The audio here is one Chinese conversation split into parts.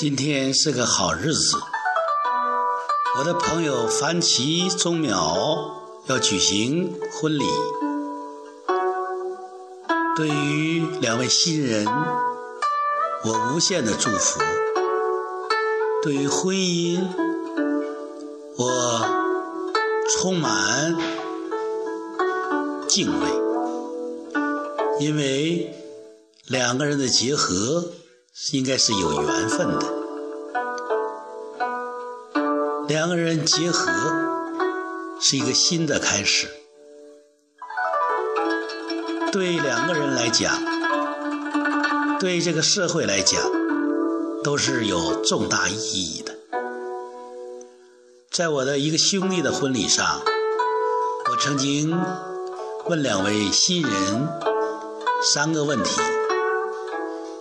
今天是个好日子，我的朋友樊奇钟淼要举行婚礼。对于两位新人，我无限的祝福。对于婚姻，我充满敬畏，因为两个人的结合应该是有缘分的。两个人结合是一个新的开始，对两个人来讲，对这个社会来讲。都是有重大意义的。在我的一个兄弟的婚礼上，我曾经问两位新人三个问题，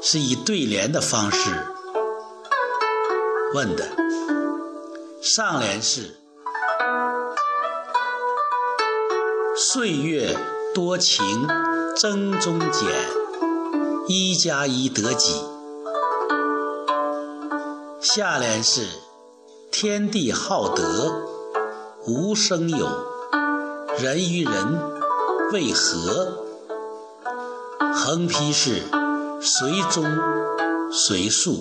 是以对联的方式问的。上联是“岁月多情增中减，一加一得几”。下联是“天地好德无生有，人与人为和”。横批是“随忠随恕”，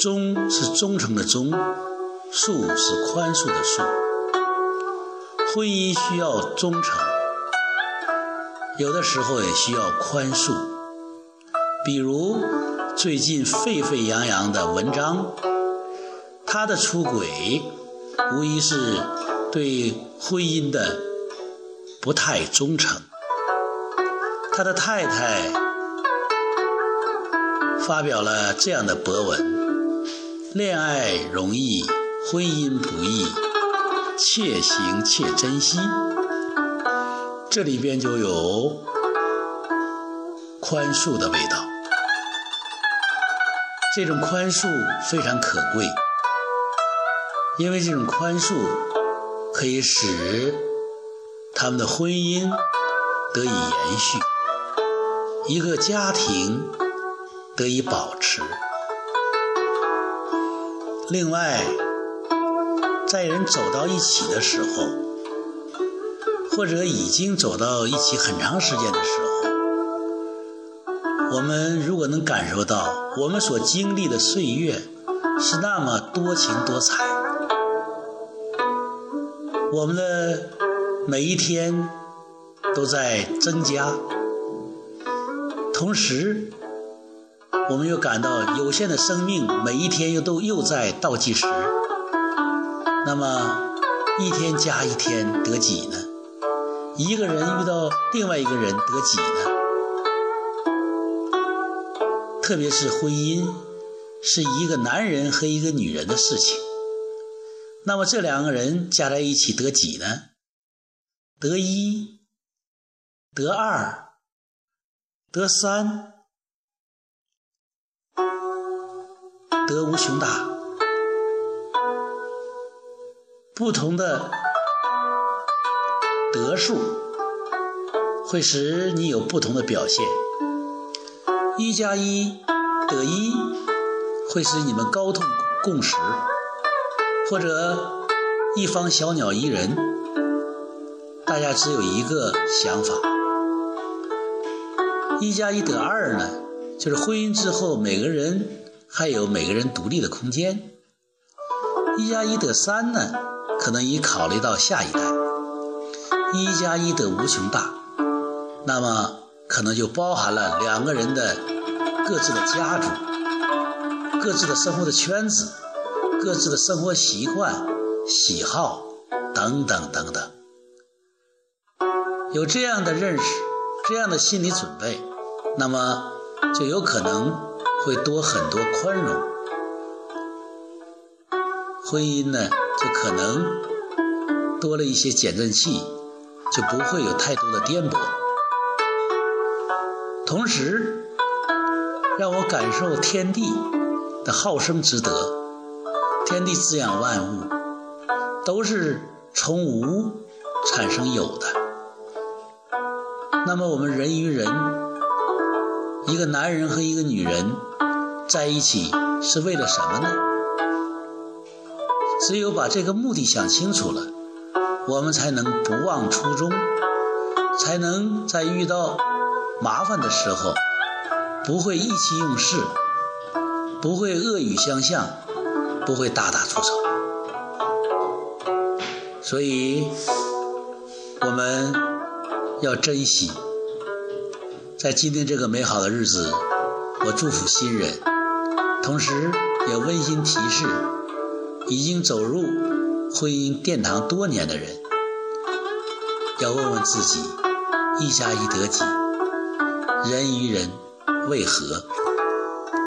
忠是忠诚的忠，恕是宽恕的恕。婚姻需要忠诚，有的时候也需要宽恕，比如。最近沸沸扬扬的文章，他的出轨无疑是对婚姻的不太忠诚。他的太太发表了这样的博文：“恋爱容易，婚姻不易，且行且珍惜。”这里边就有宽恕的味道。这种宽恕非常可贵，因为这种宽恕可以使他们的婚姻得以延续，一个家庭得以保持。另外，在人走到一起的时候，或者已经走到一起很长时间的时候，我们如果能感受到我们所经历的岁月是那么多情多彩，我们的每一天都在增加，同时我们又感到有限的生命每一天又都又在倒计时，那么一天加一天得几呢？一个人遇到另外一个人得几呢？特别是婚姻是一个男人和一个女人的事情，那么这两个人加在一起得几呢？得一，得二，得三，得无穷大。不同的得数会使你有不同的表现。一加一得一，会使你们高通共识；或者一方小鸟依人，大家只有一个想法。一加一得二呢，就是婚姻之后每个人还有每个人独立的空间。一加一得三呢，可能已考虑到下一代。一加一得无穷大，那么。可能就包含了两个人的各自的家族、各自的生活的圈子、各自的生活习惯、喜好等等等等。有这样的认识、这样的心理准备，那么就有可能会多很多宽容，婚姻呢就可能多了一些减震器，就不会有太多的颠簸。同时，让我感受天地的好生之德。天地滋养万物，都是从无产生有的。那么，我们人与人，一个男人和一个女人，在一起是为了什么呢？只有把这个目的想清楚了，我们才能不忘初衷，才能在遇到麻烦的时候不会意气用事，不会恶语相向，不会大打出手。所以，我们要珍惜。在今天这个美好的日子，我祝福新人，同时也温馨提示已经走入婚姻殿堂多年的人，要问问自己：一加一得几？人与人为何？